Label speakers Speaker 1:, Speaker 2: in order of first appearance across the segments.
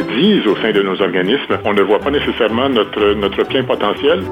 Speaker 1: Le dise au sein de nos organismes, on ne voit pas nécessairement notre, notre plein potentiel.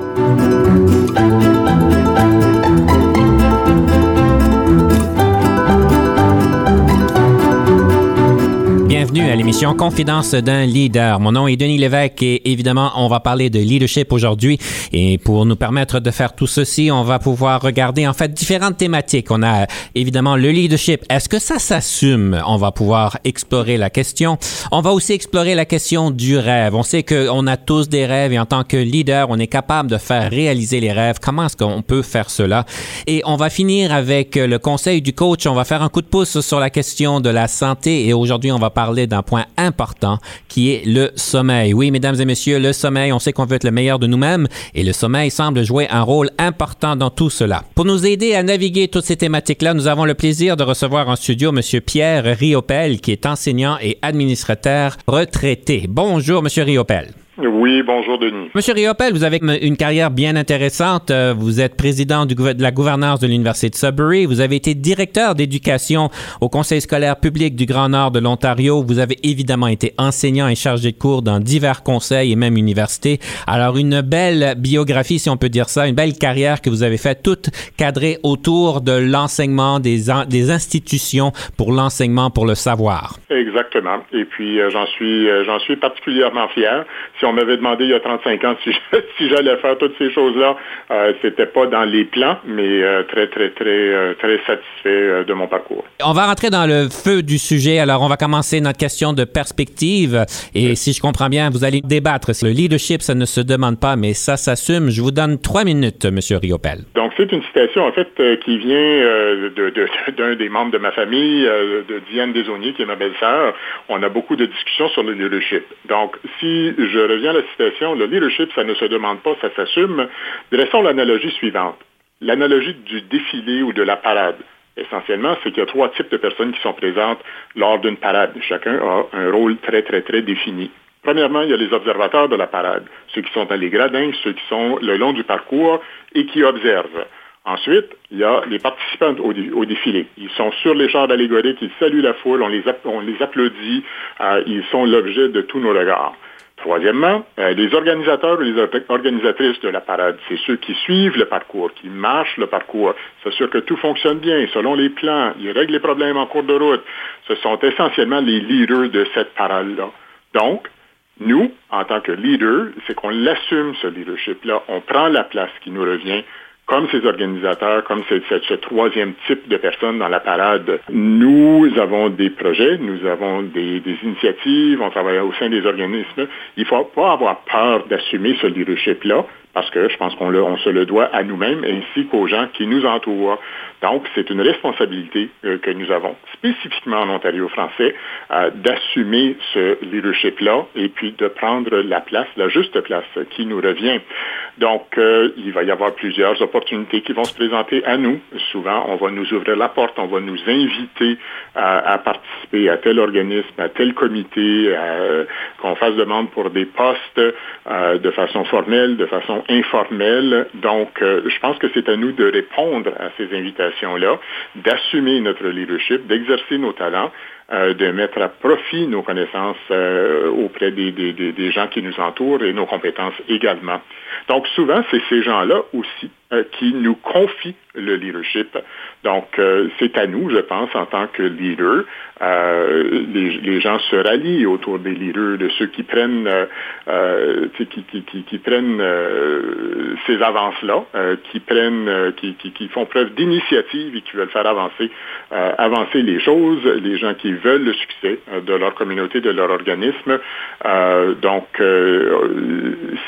Speaker 2: Bienvenue à l'émission Confidence d'un leader. Mon nom est Denis Lévesque et évidemment, on va parler de leadership aujourd'hui. Et pour nous permettre de faire tout ceci, on va pouvoir regarder en fait différentes thématiques. On a évidemment le leadership. Est-ce que ça s'assume? On va pouvoir explorer la question. On va aussi explorer la question du rêve. On sait qu'on a tous des rêves et en tant que leader, on est capable de faire réaliser les rêves. Comment est-ce qu'on peut faire cela? Et on va finir avec le conseil du coach. On va faire un coup de pouce sur la question de la santé et aujourd'hui, on va parler d'un point important qui est le sommeil. Oui, mesdames et messieurs, le sommeil, on sait qu'on veut être le meilleur de nous-mêmes et le sommeil semble jouer un rôle important dans tout cela. Pour nous aider à naviguer toutes ces thématiques-là, nous avons le plaisir de recevoir en studio M. Pierre Riopel, qui est enseignant et administrateur retraité. Bonjour, M. Riopel.
Speaker 1: Oui, bonjour Denis.
Speaker 2: Monsieur Riopel, vous avez une carrière bien intéressante. Euh, vous êtes président du, de la gouvernance de l'Université de Sudbury. Vous avez été directeur d'éducation au Conseil scolaire public du Grand Nord de l'Ontario. Vous avez évidemment été enseignant et chargé de cours dans divers conseils et même universités. Alors, une belle biographie, si on peut dire ça, une belle carrière que vous avez faite, toute cadrée autour de l'enseignement, des, des institutions pour l'enseignement, pour le savoir.
Speaker 1: Exactement. Et puis, euh, j'en suis, euh, j'en suis particulièrement fier. Si on m'avait demandé il y a 35 ans si, si j'allais faire toutes ces choses-là, euh, c'était pas dans les plans, mais euh, très, très, très, euh, très satisfait euh, de mon parcours.
Speaker 2: On va rentrer dans le feu du sujet. Alors, on va commencer notre question de perspective. Et si je comprends bien, vous allez débattre. Le leadership, ça ne se demande pas, mais ça s'assume. Je vous donne trois minutes, Monsieur Riopel.
Speaker 1: Donc, c'est une citation, en fait, qui vient d'un de, de, des membres de ma famille, de Diane Desaunier, qui est ma belle-sœur. On a beaucoup de discussions sur le leadership. Donc, si je reviens à la citation, le leadership, ça ne se demande pas, ça s'assume. Dressons l'analogie suivante. L'analogie du défilé ou de la parade. Essentiellement, c'est qu'il y a trois types de personnes qui sont présentes lors d'une parade. Chacun a un rôle très, très, très défini. Premièrement, il y a les observateurs de la parade, ceux qui sont dans les gradins, ceux qui sont le long du parcours et qui observent. Ensuite, il y a les participants au, défilé. Ils sont sur les chars d'allégorique, ils saluent la foule, on les, on les applaudit, euh, ils sont l'objet de tous nos regards. Troisièmement, euh, les organisateurs ou les organisatrices de la parade, c'est ceux qui suivent le parcours, qui marchent le parcours, s'assurent que tout fonctionne bien selon les plans, ils règlent les problèmes en cours de route. Ce sont essentiellement les leaders de cette parade-là. Donc, nous, en tant que leaders, c'est qu'on l'assume, ce leadership-là. On prend la place qui nous revient comme ces organisateurs, comme ce, troisième type de personnes dans la parade, nous avons des projets, nous avons des, des initiatives, on travaille au sein des organismes. Il ne faut pas avoir peur d'assumer ce leadership-là, parce que je pense qu'on on se le doit à nous-mêmes ainsi qu'aux gens qui nous entourent. Donc, c'est une responsabilité euh, que nous avons spécifiquement en Ontario français euh, d'assumer ce leadership-là et puis de prendre la place, la juste place qui nous revient. Donc, euh, il va y avoir plusieurs opportunités qui vont se présenter à nous. Souvent, on va nous ouvrir la porte, on va nous inviter à, à participer à tel organisme, à tel comité, qu'on fasse demande pour des postes de façon formelle, de façon informelle. Donc, je pense que c'est à nous de répondre à ces invitations là d'assumer notre leadership, d'exercer nos talents, euh, de mettre à profit nos connaissances euh, auprès des, des, des, gens qui nous entourent et nos compétences également. Donc souvent, c'est ces gens-là aussi euh, qui nous confient le leadership. Donc, euh, c'est à nous, je pense, en tant que leader, euh, les, gens se rallient autour des leaders, de ceux qui prennent, qui, qui, qui, qui, prennent ces avances-là, qui prennent, qui, font preuve d'initiative et qui veulent faire avancer, avancer les choses, les gens qui veulent le succès de leur communauté, de leur organisme. donc,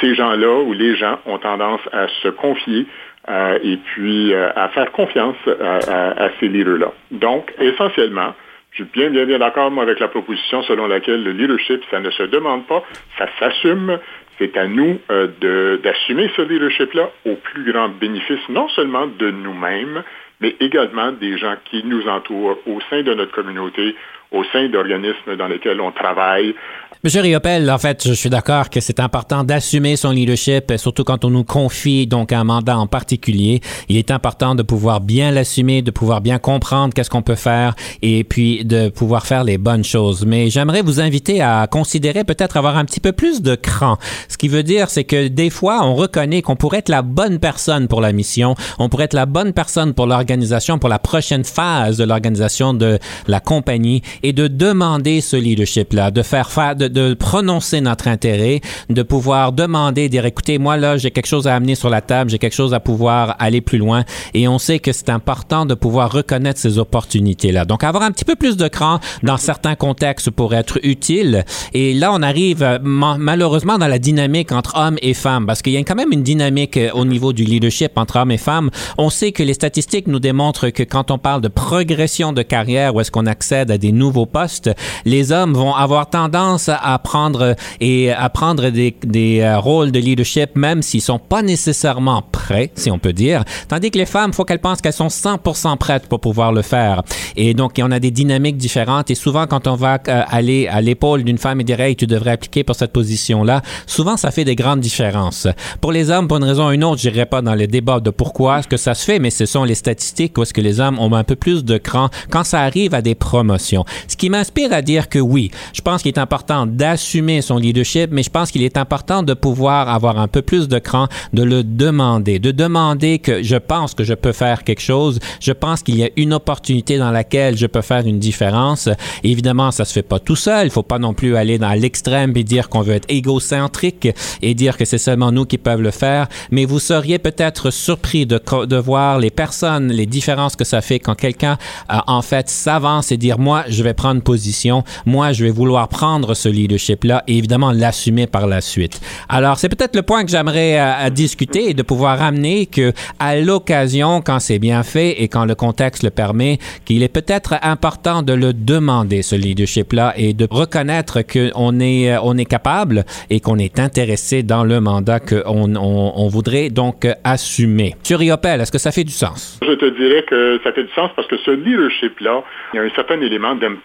Speaker 1: ces gens-là ou les gens ont tendance à se confier euh, et puis euh, à faire confiance à, à, à ces leaders-là. Donc, essentiellement, suis bien, bien, bien d'accord, avec la proposition selon laquelle le leadership, ça ne se demande pas, ça s'assume. C'est à nous euh, d'assumer ce leadership-là au plus grand bénéfice, non seulement de nous-mêmes, mais également des gens qui nous entourent au sein de notre communauté, au sein d'organismes dans lesquels on travaille.
Speaker 2: Monsieur Riopel, en fait, je suis d'accord que c'est important d'assumer son leadership, surtout quand on nous confie donc un mandat en particulier. Il est important de pouvoir bien l'assumer, de pouvoir bien comprendre qu'est-ce qu'on peut faire et puis de pouvoir faire les bonnes choses. Mais j'aimerais vous inviter à considérer peut-être avoir un petit peu plus de cran. Ce qui veut dire, c'est que des fois, on reconnaît qu'on pourrait être la bonne personne pour la mission, on pourrait être la bonne personne pour l'organisation, pour la prochaine phase de l'organisation de la compagnie et de demander ce leadership-là, de faire faire, de, de prononcer notre intérêt, de pouvoir demander, dire écoutez, moi là, j'ai quelque chose à amener sur la table, j'ai quelque chose à pouvoir aller plus loin. Et on sait que c'est important de pouvoir reconnaître ces opportunités-là. Donc, avoir un petit peu plus de cran dans certains contextes pour être utile. Et là, on arrive euh, malheureusement dans la dynamique entre hommes et femmes, parce qu'il y a quand même une dynamique euh, au niveau du leadership entre hommes et femmes. On sait que les statistiques nous démontrent que quand on parle de progression de carrière, où est-ce qu'on accède à des nouveaux postes, les hommes vont avoir tendance à prendre et à prendre des, des euh, rôles de leadership même s'ils sont pas nécessairement prêts, si on peut dire. Tandis que les femmes, faut qu'elles pensent qu'elles sont 100% prêtes pour pouvoir le faire. Et donc, on a des dynamiques différentes. Et souvent, quand on va euh, aller à l'épaule d'une femme et dire, hey, tu devrais appliquer pour cette position-là, souvent, ça fait des grandes différences. Pour les hommes, pour une raison ou une autre, je n'irai pas dans le débat de pourquoi ce que ça se fait, mais ce sont les statistiques où est-ce que les hommes ont un peu plus de cran quand ça arrive à des promotions. Ce qui m'inspire à dire que oui, je pense qu'il est important d'assumer son leadership, mais je pense qu'il est important de pouvoir avoir un peu plus de cran, de le demander, de demander que je pense que je peux faire quelque chose, je pense qu'il y a une opportunité dans laquelle je peux faire une différence. Évidemment, ça se fait pas tout seul. Il faut pas non plus aller dans l'extrême et dire qu'on veut être égocentrique et dire que c'est seulement nous qui peuvent le faire. Mais vous seriez peut-être surpris de, voir les personnes, les différences que ça fait quand quelqu'un, euh, en fait, s'avance et dire, moi, je vais prendre position, moi, je vais vouloir prendre ce leadership-là et évidemment l'assumer par la suite. Alors, c'est peut-être le point que j'aimerais euh, discuter et de pouvoir amener que à l'occasion, quand c'est bien fait et quand le contexte le permet, qu'il est peut-être important de le demander, ce leadership-là, et de reconnaître qu'on est, euh, on est capable et qu'on est intéressé dans le mandat qu'on on, on voudrait donc assumer. Sur Iopel, est-ce que ça fait du sens?
Speaker 1: Je te dirais que ça fait du sens parce que ce leadership-là, il y a un certain élément d'empowerment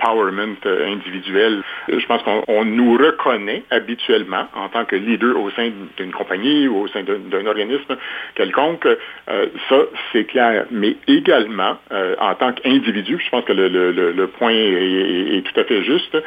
Speaker 1: euh, individuel. Je pense qu'on nous reconnaît habituellement en tant que leader au sein d'une compagnie ou au sein d'un organisme quelconque. Euh, ça, c'est clair. Mais également, euh, en tant qu'individu, je pense que le, point est, tout à fait juste,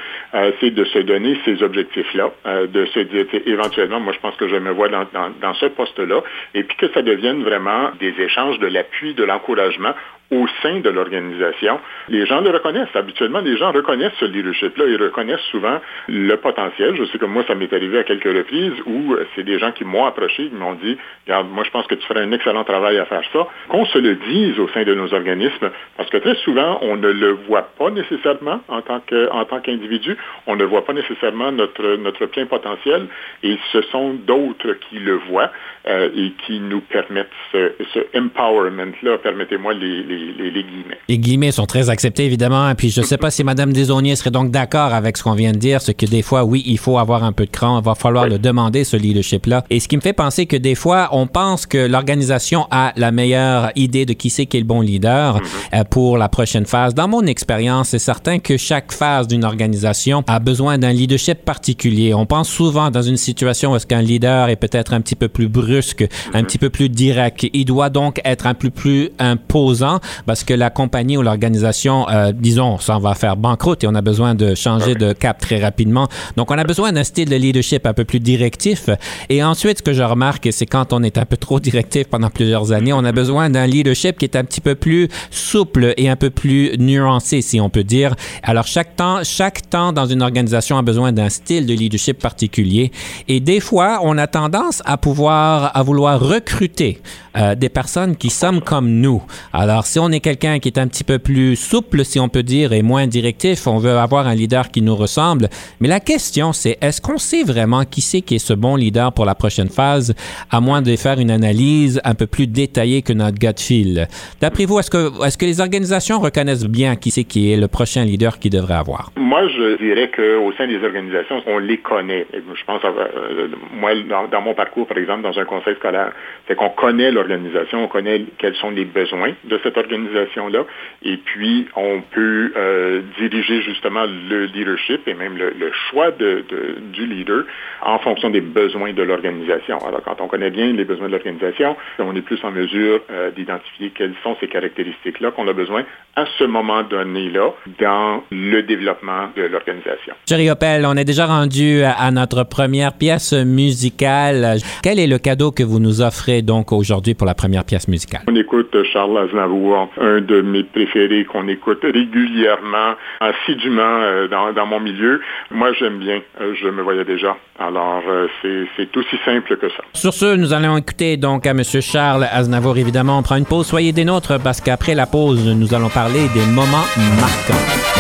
Speaker 1: c'est de se donner ces objectifs-là, de se dire, éventuellement, moi, je pense que je me vois dans ce poste-là, et puis que ça devienne vraiment des échanges de l'appui, de l'encouragement au sein de l'organisation. Les gens le reconnaissent. Habituellement, les gens reconnaissent ce leadership-là. Ils reconnaissent souvent le potentiel. Je sais que moi, ça m'est arrivé à quelques reprises où euh, c'est des gens qui m'ont approché, qui m'ont dit, regarde, moi, je pense que tu ferais un excellent travail à faire ça. Qu'on se le dise au sein de nos organismes, parce que très souvent, on ne le voit pas nécessairement en tant tant qu'individu. On ne voit pas nécessairement notre, notre plein potentiel et ce sont d'autres qui le voient euh, et qui nous permettent ce, empowerment-là, permettez-moi les les, guillemets.
Speaker 2: Les guillemets sont très acceptés, évidemment. Et puis, je ne sais pas si Mme Desauniers serait donc d'accord avec ce qu'on vient de dire, ce que des fois, oui, il faut avoir un peu de cran, il va falloir le demander, ce leadership-là. Et ce qui me fait penser que des fois, on pense que l'organisation a la meilleure idée de qui c'est qui est le bon leader mm-hmm. euh, pour la prochaine phase. Dans mon expérience, c'est certain que chaque phase d'une organisation a besoin d'un leadership particulier. On pense souvent dans une situation où est-ce qu'un leader est peut-être un petit peu plus brusque, un mm-hmm. petit peu plus direct. Il doit donc être un peu plus imposant parce que la compagnie ou l'organisation, euh, disons, ça va faire banqueroute et on a besoin de changer de cap très rapidement. Donc, on a besoin d'un style de leadership un peu plus directif. Et ensuite, ce que je remarque, c'est quand on est un peu trop directif pendant plusieurs années, on a besoin d'un leadership qui est un petit peu plus souple et un peu plus nuancé, si on peut dire. Alors, chaque temps, chaque temps dans une organisation a besoin d'un style de leadership particulier. Et des fois, on a tendance à pouvoir, à vouloir recruter euh, des personnes qui sont comme nous. Alors, si On est quelqu'un qui est un petit peu plus souple, si on peut dire, et moins directif, on veut avoir un leader qui nous ressemble. Mais la question, c'est est-ce qu'on sait vraiment qui c'est qui est ce bon leader pour la prochaine phase, à moins de faire une analyse un peu plus détaillée que notre gut feel? D'après vous, est-ce que, les organisations reconnaissent bien qui c'est qui est le prochain leader qu'ils devraient avoir?
Speaker 1: Moi, je dirais qu'au sein des organisations, on les connaît. Je pense, euh, moi, dans, mon parcours, par exemple, dans un conseil scolaire, c'est qu'on connaît l'organisation, on connaît quels sont les besoins de cette organisation-là, et puis on peut euh, diriger justement le leadership et même le, choix de, du leader en fonction des besoins de l'organisation. Alors, quand on connaît bien les besoins de l'organisation, on est plus en mesure euh, d'identifier quelles sont ces caractéristiques-là qu'on a besoin à ce moment donné-là dans le développement de l'organisation.
Speaker 2: Jerry Oppel, on est déjà rendu à notre première pièce musicale. Quel est le cadeau que vous nous offrez donc aujourd'hui pour la première pièce musicale?
Speaker 1: On écoute Charles Aznavour, un de mes préférés qu'on écoute régulièrement, assidûment euh, dans, mon milieu. Moi, j'aime bien. Euh, je me voyais déjà. Alors, euh, c'est aussi simple que ça.
Speaker 2: Sur ce, nous allons écouter donc à M. Charles Aznavour, évidemment. On prend une pause. Soyez des nôtres parce qu'après la pause, nous allons parler des moments marquants.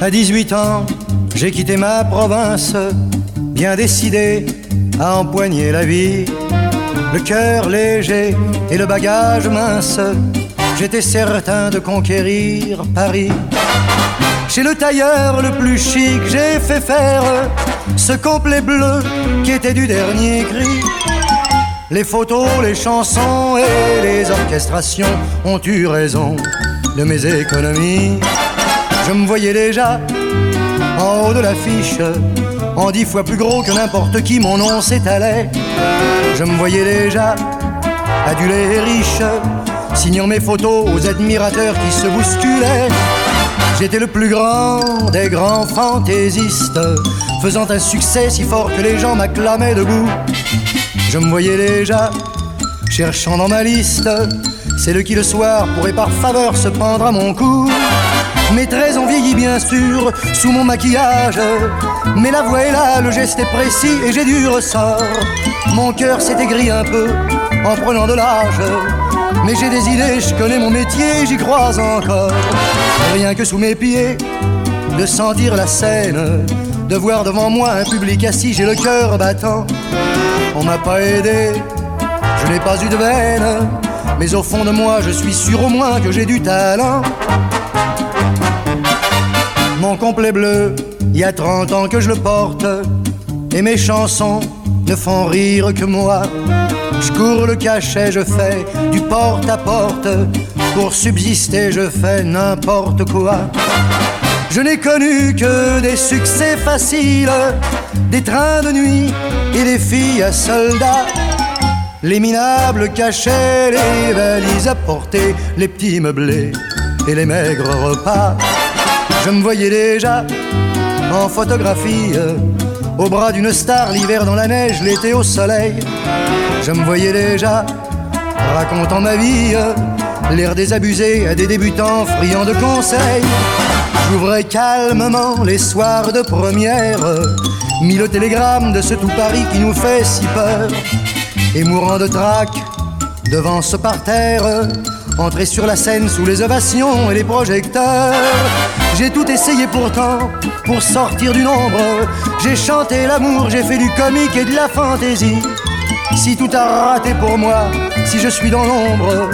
Speaker 3: À 18 ans, j'ai quitté ma province, bien décidé à empoigner la vie. Le cœur léger et le bagage mince, j'étais certain de conquérir Paris. Chez le tailleur le plus chic, j'ai fait faire ce complet bleu qui était du dernier cri. Les photos, les chansons et les orchestrations ont eu raison de mes économies. Je me voyais déjà en haut de l'affiche, en dix fois plus gros que n'importe qui, mon nom s'étalait. Je me voyais déjà adulé et riche, signant mes photos aux admirateurs qui se bousculaient. J'étais le plus grand des grands fantaisistes, faisant un succès si fort que les gens m'acclamaient debout. Je me voyais déjà cherchant dans ma liste celle qui le soir pourrait par faveur se prendre à mon cou. Mes traits ont vieilli bien sûr sous mon maquillage, mais la voix est là, le geste est précis et j'ai du ressort. Mon cœur s'est aigri un peu en prenant de l'âge, mais j'ai des idées, je connais mon métier, j'y crois encore. Rien que sous mes pieds, de sentir la scène, de voir devant moi un public assis, j'ai le cœur battant. On m'a pas aidé, je n'ai pas eu de veine, mais au fond de moi, je suis sûr au moins que j'ai du talent. Mon complet bleu, il y a 30 ans que je le porte, et mes chansons ne font rire que moi. Je cours le cachet, je fais du porte à porte, pour subsister, je fais n'importe quoi. Je n'ai connu que des succès faciles, des trains de nuit et des filles à soldats. Les minables cachaient les valises à porter, les petits meublés et les maigres repas. Je me voyais déjà en photographie, au bras d'une star, l'hiver dans la neige, l'été au soleil. Je me voyais déjà racontant ma vie, l'air désabusé à des débutants friands de conseils. J'ouvrais calmement les soirs de première, mis le télégramme de ce tout Paris qui nous fait si peur, et mourant de trac devant ce parterre, entrer sur la scène sous les ovations et les projecteurs. J'ai tout essayé pourtant pour sortir du nombre. J'ai chanté l'amour, j'ai fait du comique et de la fantaisie. Si tout a raté pour moi, si je suis dans l'ombre,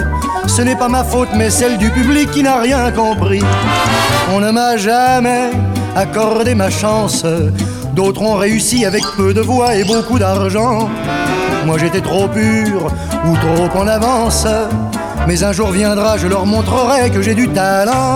Speaker 3: ce n'est pas ma faute mais celle du public qui n'a rien compris. On ne m'a jamais accordé ma chance. D'autres ont réussi avec peu de voix et beaucoup d'argent. Moi j'étais trop pur ou trop en avance. Mais un jour viendra, je leur montrerai que j'ai du talent.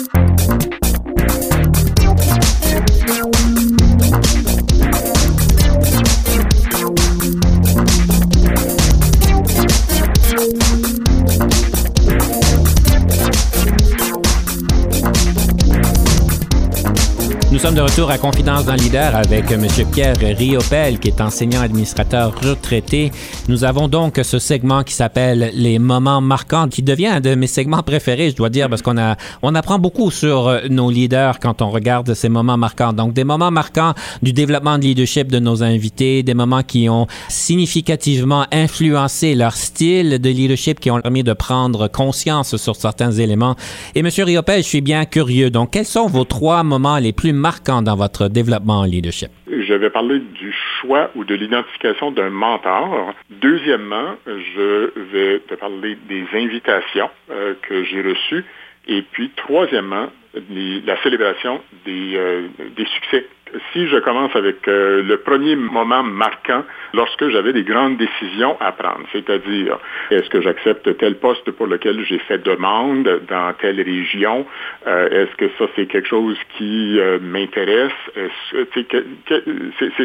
Speaker 2: sommes de retour à Confidence dans Leader avec M. Pierre Riopel, qui est enseignant administrateur retraité. Nous avons donc ce segment qui s'appelle les moments marquants, qui devient un de mes segments préférés, je dois dire, parce qu'on a, on apprend beaucoup sur nos leaders quand on regarde ces moments marquants. Donc, des moments marquants du développement de leadership de nos invités, des moments qui ont significativement influencé leur style de leadership, qui ont permis de prendre conscience sur certains éléments. Et M. Riopel, je suis bien curieux. Donc, quels sont vos trois moments les plus marquant dans votre développement en leadership?
Speaker 1: Je vais parler du choix ou de l'identification d'un mentor. Deuxièmement, je vais te parler des invitations euh, que j'ai reçues. Et puis, troisièmement, la célébration des, euh, des succès si je commence avec euh, le premier moment marquant lorsque j'avais des grandes décisions à prendre, c'est-à-dire est-ce que j'accepte tel poste pour lequel j'ai fait demande dans telle région, euh, est-ce que ça c'est quelque chose qui euh, m'intéresse,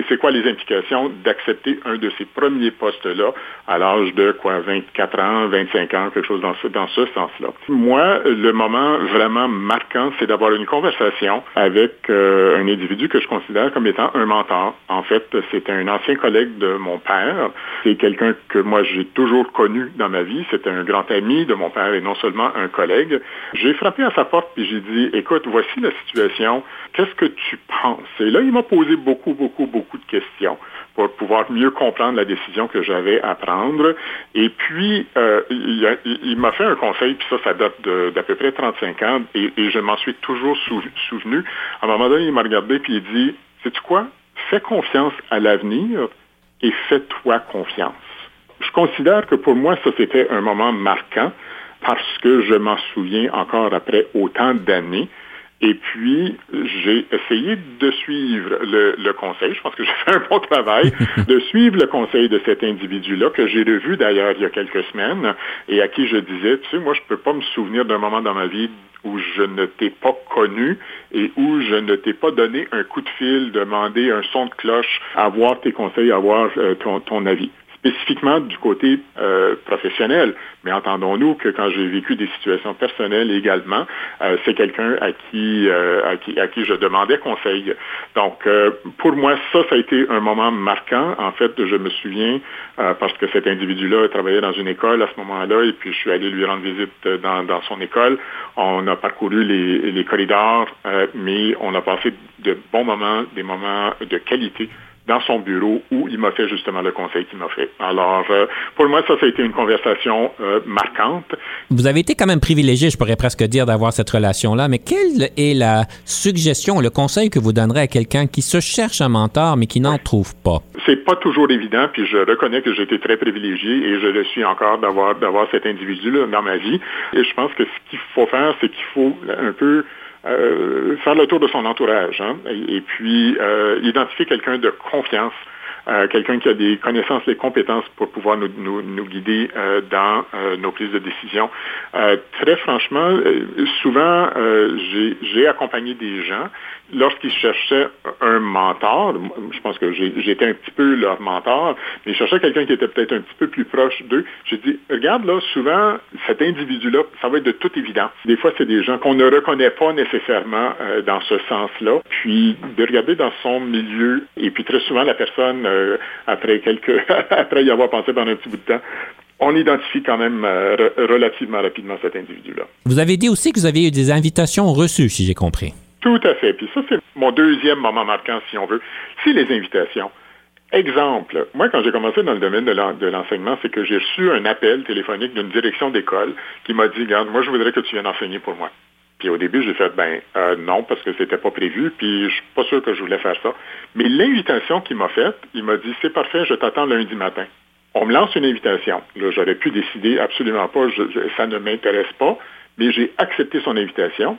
Speaker 1: c'est quoi les implications d'accepter un de ces premiers postes-là à l'âge de quoi 24 ans, 25 ans, quelque chose dans ce, dans ce sens-là? Moi, le moment vraiment marquant, c'est d'avoir une conversation avec un individu que je considère comme étant un mentor. En fait, c'est un ancien collègue de mon père. C'est quelqu'un que moi j'ai toujours connu dans ma vie. C'était un grand ami de mon père et non seulement un collègue. J'ai frappé à sa porte et j'ai dit, écoute, voici la situation. Qu'est-ce que tu penses? Et là, il m'a posé beaucoup, beaucoup, beaucoup de questions pour pouvoir mieux comprendre la décision que j'avais à prendre. Et puis, euh, il, m'a fait un conseil, puis ça, ça date d'à peu près 35 ans, et, je m'en suis toujours souvenu. À un moment donné, il m'a regardé, puis il dit, sais-tu quoi? Fais confiance à l'avenir et fais-toi confiance. Je considère que pour moi, ça, c'était un moment marquant parce que je m'en souviens encore après autant d'années. Et puis, j'ai essayé de suivre le, conseil. Je pense que j'ai fait un bon travail de suivre le conseil de cet individu-là, que j'ai revu d'ailleurs il y a quelques semaines, et à qui je disais, tu sais, moi, je ne peux pas me souvenir d'un moment dans ma vie où je ne t'ai pas connu et où je ne t'ai pas donné un coup de fil, demandé un son de cloche, avoir tes conseils, avoir euh, ton avis spécifiquement du côté euh, professionnel. Mais entendons-nous que quand j'ai vécu des situations personnelles également, euh, c'est quelqu'un à qui, euh, à qui à qui je demandais conseil. Donc pour moi, ça, ça a été un moment marquant. En fait, je me souviens parce que cet individu-là travaillait dans une école à ce moment-là, et puis je suis allé lui rendre visite dans, dans son école. On a parcouru les, les corridors, mais on a passé de bons moments, des moments de qualité dans son bureau où il m'a fait justement le conseil qu'il m'a fait. Alors, euh, pour moi, ça, ça a été une conversation euh, marquante.
Speaker 2: Vous avez été quand même privilégié, je pourrais presque dire, d'avoir cette relation-là, mais quelle est la suggestion, le conseil que vous donnerez à quelqu'un qui se cherche un mentor, mais qui n'en trouve pas?
Speaker 1: C'est pas toujours évident, puis je reconnais que j'ai été très privilégié et je le suis encore d'avoir, d'avoir cet individu-là dans ma vie. Et je pense que ce qu'il faut faire, c'est qu'il faut un peu euh, faire le tour de son entourage hein, et, puis euh, identifier quelqu'un de confiance, euh, quelqu'un qui a des connaissances, des compétences pour pouvoir nous, nous, nous guider euh, dans nos prises de décision. très franchement, souvent, j'ai accompagné des gens lorsqu'ils cherchaient un mentor, je pense que j'étais un petit peu leur mentor, mais ils cherchaient quelqu'un qui était peut-être un petit peu plus proche d'eux. J'ai dit, regarde là, souvent, cet individu-là, ça va être de toute évidence. Des fois, c'est des gens qu'on ne reconnaît pas nécessairement euh, dans ce sens-là. Puis, de regarder dans son milieu, et puis très souvent, la personne, euh, après quelques, après y avoir pensé pendant un petit bout de temps, on identifie quand même euh, relativement rapidement cet individu-là.
Speaker 2: Vous avez dit aussi que vous avez eu des invitations reçues, si j'ai compris.
Speaker 1: Tout à fait. Puis ça, c'est mon deuxième moment marquant, si on veut. C'est les invitations. Exemple, moi, quand j'ai commencé dans le domaine de l'enseignement, c'est que j'ai reçu un appel téléphonique d'une direction d'école qui m'a dit, regarde, moi, je voudrais que tu viennes enseigner pour moi. Puis au début, j'ai fait, ben euh, non, parce que c'était pas prévu, puis je suis pas sûr que je voulais faire ça. Mais l'invitation qu'il m'a faite, il m'a dit, c'est parfait, je t'attends lundi matin. On me lance une invitation. Là, j'aurais pu décider absolument pas, ça ne m'intéresse pas. Mais j'ai accepté son invitation.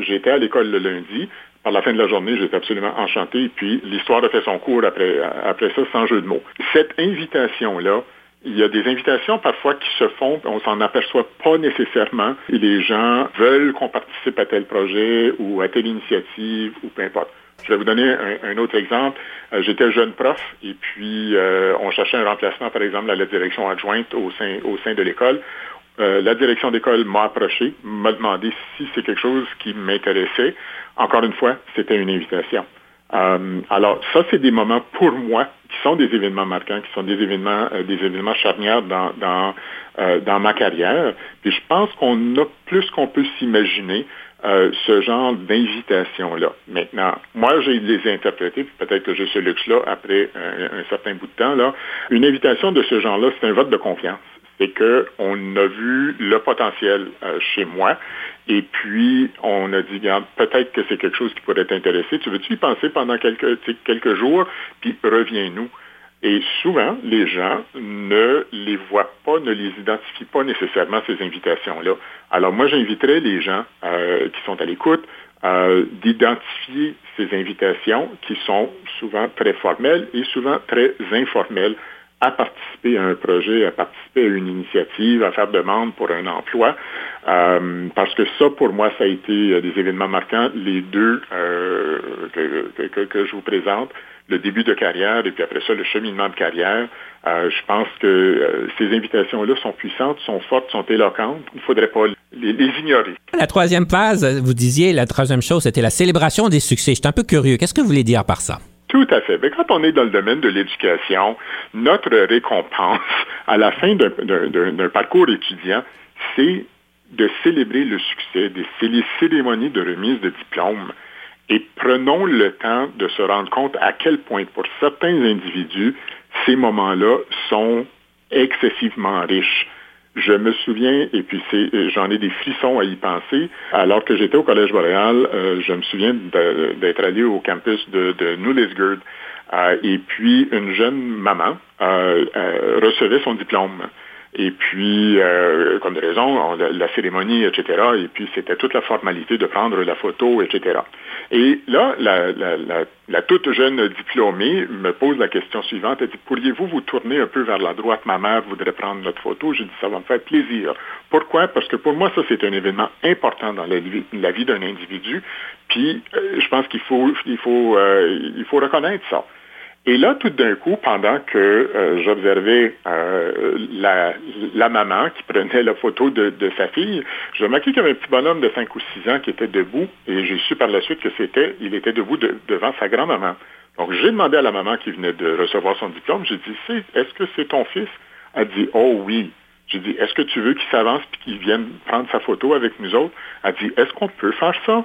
Speaker 1: J'étais à l'école le lundi. Par la fin de la journée, j'étais absolument enchanté. Puis l'histoire a fait son cours après, après ça, sans jeu de mots. Cette invitation-là, il y a des invitations parfois qui se font, on s'en aperçoit pas nécessairement. Et les gens veulent qu'on participe à tel projet ou à telle initiative ou peu importe. Je vais vous donner un, autre exemple. Euh, j'étais jeune prof et puis euh, on cherchait un remplacement, par exemple, à la direction adjointe au sein, au sein de l'école. Euh, la direction d'école m'a approché, m'a demandé si c'est quelque chose qui m'intéressait. Encore une fois, c'était une invitation. Euh, alors, ça, c'est des moments pour moi qui sont des événements marquants, qui sont des événements, euh, des événements charnières dans, dans, euh, dans ma carrière. Puis je pense qu'on a plus qu'on peut s'imaginer ce genre d'invitation-là. Maintenant, moi, j'ai les interprétés, puis peut-être que j'ai ce luxe-là après un, un, certain bout de temps. Là. Une invitation de ce genre-là, c'est un vote de confiance c'est qu'on a vu le potentiel euh, chez moi et puis on a dit, peut-être que c'est quelque chose qui pourrait t'intéresser. Tu veux-tu y penser pendant quelques, quelques jours, puis reviens-nous. Et souvent, les gens ne les voient pas, ne les identifient pas nécessairement, ces invitations-là. Alors moi, j'inviterais les gens euh, qui sont à l'écoute euh, d'identifier ces invitations qui sont souvent très formelles et souvent très informelles à participer à un projet, à participer à une initiative, à faire demande pour un emploi. Euh, parce que ça, pour moi, ça a été euh, des événements marquants, les deux euh, que, je vous présente, le début de carrière et puis après ça, le cheminement de carrière. je pense que ces invitations-là sont puissantes, sont fortes, sont éloquentes. Il ne faudrait pas les, les, ignorer.
Speaker 2: La troisième phase, vous disiez, la troisième chose, c'était la célébration des succès. Je suis un peu curieux. Qu'est-ce que vous voulez dire par ça?
Speaker 1: Tout à fait. Mais quand on est dans le domaine de l'éducation, notre récompense à la fin d'un parcours étudiant, c'est de célébrer le succès, c'est les cérémonies de remise de diplôme. Et prenons le temps de se rendre compte à quel point, pour certains individus, ces moments-là sont excessivement riches. Je me souviens, et puis c'est, j'en ai des frissons à y penser, alors que j'étais au Collège Boréal, euh, je me souviens d'être allé au campus de, de euh, et puis une jeune maman euh, recevait son diplôme. Et puis, euh, comme de raison, la, cérémonie, etc. Et puis, c'était toute la formalité de prendre la photo, etc. Et là, la, toute jeune diplômée me pose la question suivante. Elle dit, pourriez-vous vous tourner un peu vers la droite? Ma mère voudrait prendre notre photo. J'ai dit, ça va me faire plaisir. Pourquoi? Parce que pour moi, ça, c'est un événement important dans la, vie, d'un individu. Puis, euh, je pense qu'il faut, il faut, euh, il faut reconnaître ça. Et là, tout d'un coup, pendant que euh, j'observais euh, la, maman qui prenait la photo de, sa fille, j'ai remarqué qu'il y avait un petit bonhomme de 5 ou 6 ans qui était debout, et j'ai su par la suite que c'était, il était debout devant sa grand-maman. Donc, j'ai demandé à la maman qui venait de recevoir son diplôme, j'ai dit, est-ce que c'est ton fils? Elle dit, oh oui. J'ai dit, est-ce que tu veux qu'il s'avance et qu'il vienne prendre sa photo avec nous autres? Elle dit, est-ce qu'on peut faire ça?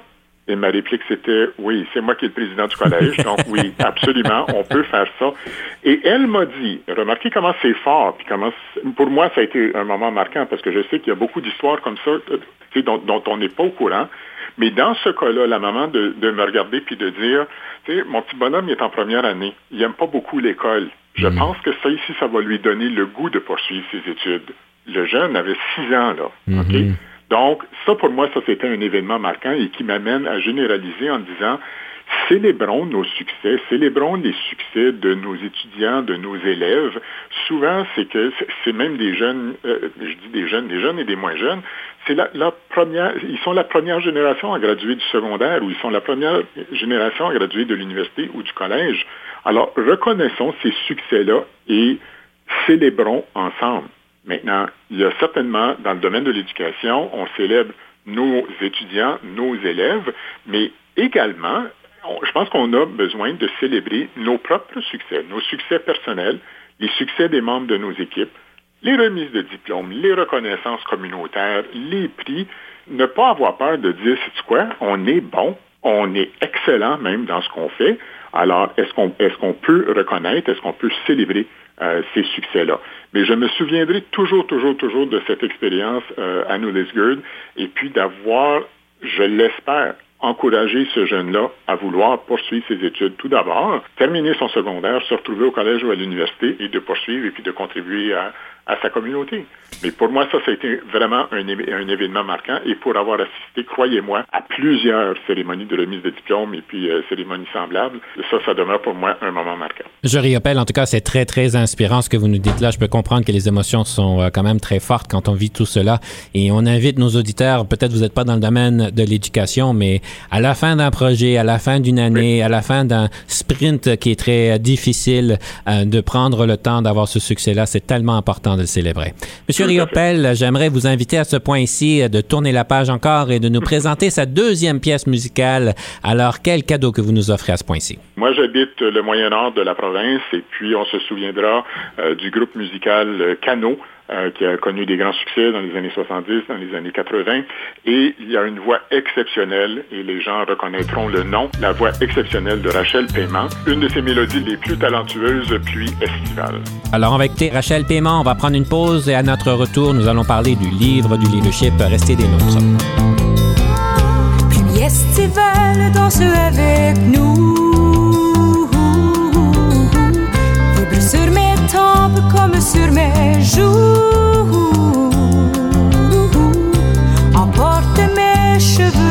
Speaker 1: Et ma réplique, c'était oui, c'est moi qui est le président du collège, donc oui, absolument, on peut faire ça. Et elle m'a dit, remarquez comment c'est fort, puis comment, pour moi, ça a été un moment marquant, parce que je sais qu'il y a beaucoup d'histoires comme ça euh, dont, dont on n'est pas au courant. Mais dans ce cas-là, la maman de, me regarder puis de dire, tu sais, mon petit bonhomme, il est en première année, il n'aime pas beaucoup l'école. Je mm. pense que ça ici, ça va lui donner le goût de poursuivre ses études. Le jeune avait six ans, là. Mm-hmm. Donc, ça, pour moi, ça, c'était un événement marquant et qui m'amène à généraliser en disant, célébrons nos succès, célébrons les succès de nos étudiants, de nos élèves. Souvent, c'est que c'est même des jeunes, euh, je dis des jeunes, des jeunes et des moins jeunes, c'est la, première, ils sont la première génération à graduer du secondaire ou ils sont la première génération à graduer de l'université ou du collège. Alors, reconnaissons ces succès-là et célébrons ensemble. Maintenant, il y a certainement, dans le domaine de l'éducation, on célèbre nos étudiants, nos élèves, mais également, je pense qu'on a besoin de célébrer nos propres succès, nos succès personnels, les succès des membres de nos équipes, les remises de diplômes, les reconnaissances communautaires, les prix. Ne pas avoir peur de dire, c'est quoi, on est bon, on est excellent même dans ce qu'on fait. Alors, est-ce qu'on est qu'on peut reconnaître, est-ce qu'on peut célébrer euh, ces succès-là. Mais je me souviendrai toujours, toujours, toujours de cette expérience euh, à New et puis d'avoir, je l'espère, encouragé ce jeune-là à vouloir poursuivre ses études. Tout d'abord, terminer son secondaire, se retrouver au collège ou à l'université et de poursuivre et puis de contribuer à, à sa communauté. Mais pour moi, ça, ça a été vraiment un, un événement marquant. Et pour avoir assisté, croyez-moi, à plusieurs cérémonies de remise de diplôme et puis euh, cérémonies semblables, ça, ça demeure pour moi un moment marquant.
Speaker 2: Je rappelle, en tout cas, c'est très, très inspirant ce que vous nous dites là. Je peux comprendre que les émotions sont euh, quand même très fortes quand on vit tout cela. Et on invite nos auditeurs, peut-être vous n'êtes pas dans le domaine de l'éducation, mais à la fin d'un projet, à la fin d'une année, à la fin d'un sprint qui est très difficile, euh, de prendre le temps d'avoir ce succès-là, c'est tellement important
Speaker 4: de le célébrer. Monsieur Riopel, j'aimerais vous inviter à ce point-ci de tourner la page encore et de nous présenter sa deuxième pièce musicale. Alors, quel cadeau que vous nous offrez à ce point-ci?
Speaker 1: Moi, j'habite le Moyen-Nord de la province et puis on se souviendra euh, du groupe musical Cano euh, qui a connu des grands succès dans les années 70, dans les années 80. Et il y a une voix exceptionnelle, et les gens reconnaîtront le nom, la voix exceptionnelle de Rachel Paiement, une de ses mélodies les plus talentueuses pluie estivale.
Speaker 4: Alors, on va écouter Rachel Paiement, on va prendre une pause et à notre retour, nous allons parler du livre du leadership. Restez des nôtres.
Speaker 5: Pluie estivale, danse avec nous. Sur mes tempes comme sur mes joues.
Speaker 4: sommes de retour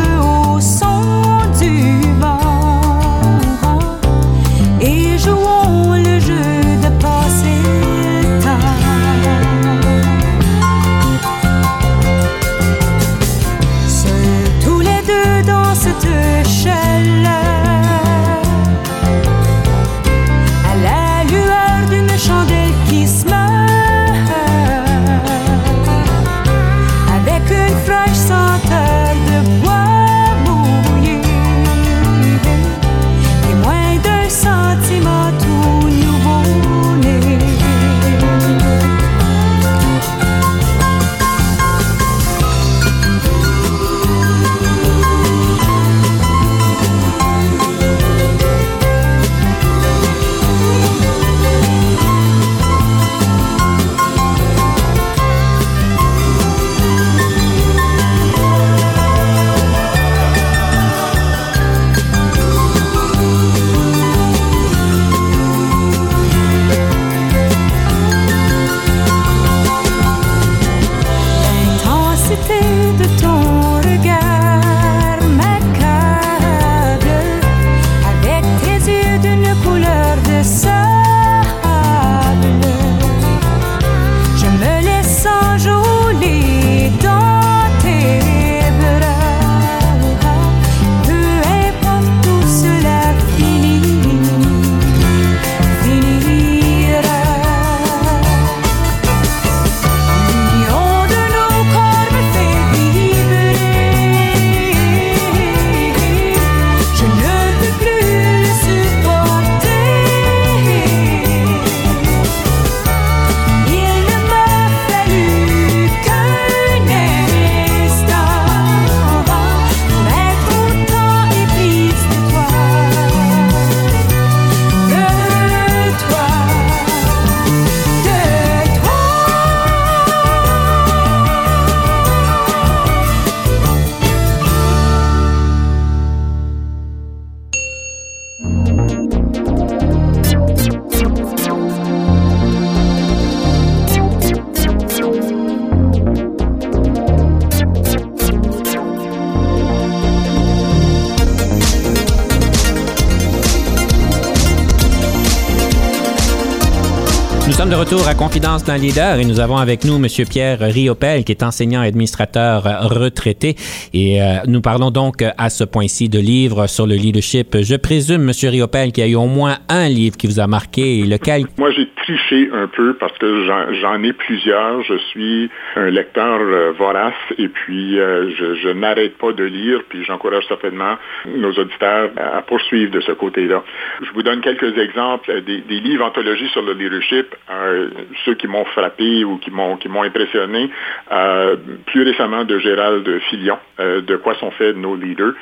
Speaker 4: à Confidence d'un leader et nous avons avec nous M. Pierre Riopel, qui est enseignant et administrateur retraité. Et euh, nous parlons donc à ce point-ci de livres sur le leadership. Je présume, M. Riopel, qu'il y a eu au moins un livre qui vous a marqué. Lequel?
Speaker 1: Moi, j'ai un peu parce que j'en ai plusieurs. Je suis un lecteur euh, vorace et puis euh, je, n'arrête pas de lire. Puis j'encourage certainement nos auditeurs à poursuivre de ce côté-là. Je vous donne quelques exemples des, des livres anthologies sur le leadership euh, ceux qui m'ont frappé ou qui m'ont impressionné, euh, plus récemment de Gérald Filion, euh, de quoi sont faits nos leaders,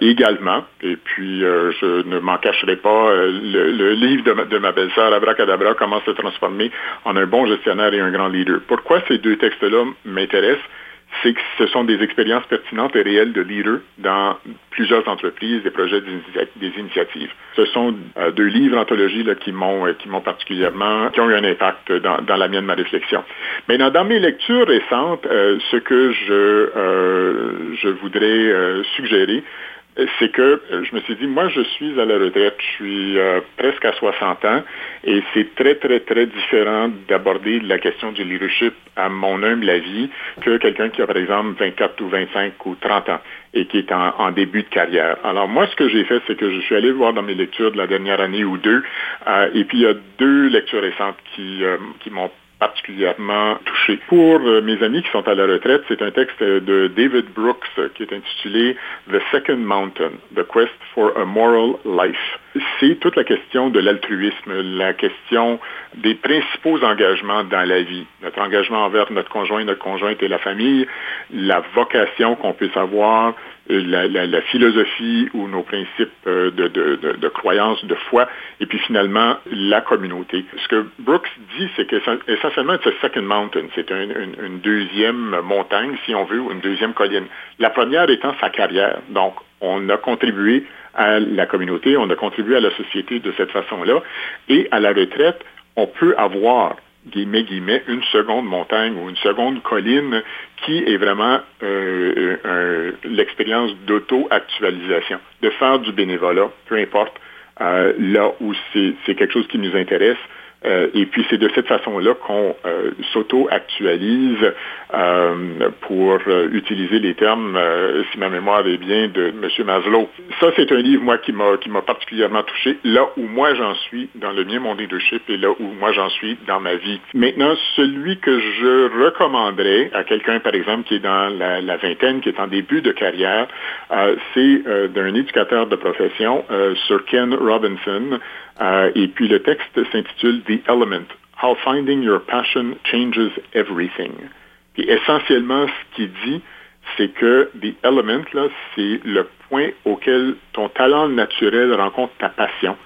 Speaker 1: également, et puis je ne m'en cacherai pas, le, livre de ma, de ma belle-sœur, Abracadabra, comment se transformer en un bon gestionnaire et un grand leader. Pourquoi ces deux textes-là m'intéressent? c'est que ce sont des expériences pertinentes et réelles de leaders dans plusieurs entreprises, des projets, des initiatives. Ce sont euh, deux livres anthologies qui m'ont euh, qui m'ont particulièrement qui ont eu un impact dans, la mienne ma réflexion. Mais dans, mes lectures récentes, euh, ce que je je voudrais suggérer, c'est que euh, je me suis dit, moi, je suis à la retraite, je suis euh, presque à 60 ans, et c'est très, très, très différent d'aborder la question du leadership à mon humble avis que quelqu'un qui a, par exemple, 24 ou 25 ou 30 ans et qui est en, début de carrière. Alors, moi, ce que j'ai fait, c'est que je suis allé voir dans mes lectures de la dernière année ou deux, euh, et puis il y a deux lectures récentes qui, qui m'ont particulièrement touché. Pour euh, mes amis qui sont à la retraite, c'est un texte de David Brooks qui est intitulé The Second Mountain, The Quest for a Moral Life. C'est toute la question de l'altruisme, la question des principaux engagements dans la vie. Notre engagement envers notre conjoint, notre conjointe et la famille, la vocation qu'on puisse avoir, la, philosophie ou nos principes euh, de, de, croyance, de foi, et puis finalement la communauté. Ce que Brooks dit, c'est qu'essentiellement, c'est second mountain, c'est une, deuxième montagne, si on veut, ou une deuxième colline. La première étant sa carrière. Donc, on a contribué à la communauté, on a contribué à la société de cette façon-là, et à la retraite, on peut avoir guillemets, guillemets, une seconde montagne ou une seconde colline qui est vraiment euh, euh, l'expérience d'auto-actualisation, de faire du bénévolat, peu importe, euh, là où c'est quelque chose qui nous intéresse, euh, et puis c'est de cette façon-là qu'on euh, s'auto-actualise euh, pour utiliser les termes, si ma mémoire est bien, de M. Maslow. Ça, c'est un livre, moi, qui m'a particulièrement touché, là où moi j'en suis dans le mien, mon leadership, et là où moi j'en suis dans ma vie. Maintenant, celui que je recommanderais à quelqu'un, par exemple, qui est dans la, vingtaine, qui est en début de carrière, c'est d'un éducateur de profession, Sir Ken Robinson, euh, et puis le texte s'intitule The Element, How Finding Your Passion Changes Everything. Puis essentiellement, ce qu'il dit, c'est que The Element, là, c'est le point auquel ton talent naturel rencontre ta passion.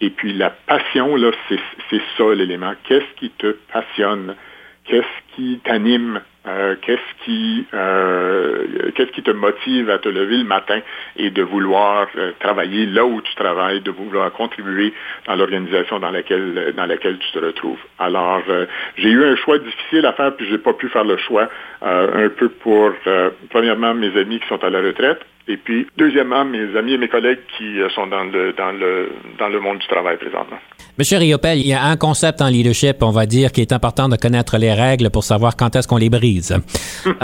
Speaker 1: Et puis la passion, là, c'est ça l'élément. Qu'est-ce qui te passionne? Qu'est-ce qui t'anime? Euh, qu'est-ce qui euh, qu'est-ce qui te motive à te lever le matin et de vouloir euh, travailler là où tu travailles, de vouloir contribuer dans l'organisation dans laquelle dans laquelle tu te retrouves? Alors j'ai eu un choix difficile à faire puis j'ai pas pu faire le choix un peu pour premièrement mes amis qui sont à la retraite et puis, deuxièmement, mes amis et mes collègues qui euh, sont dans le, dans le, dans le monde du travail présentement.
Speaker 2: Monsieur Riopel, il y a un concept en leadership, on va dire, qui est important de connaître les règles pour savoir quand est-ce qu'on les brise.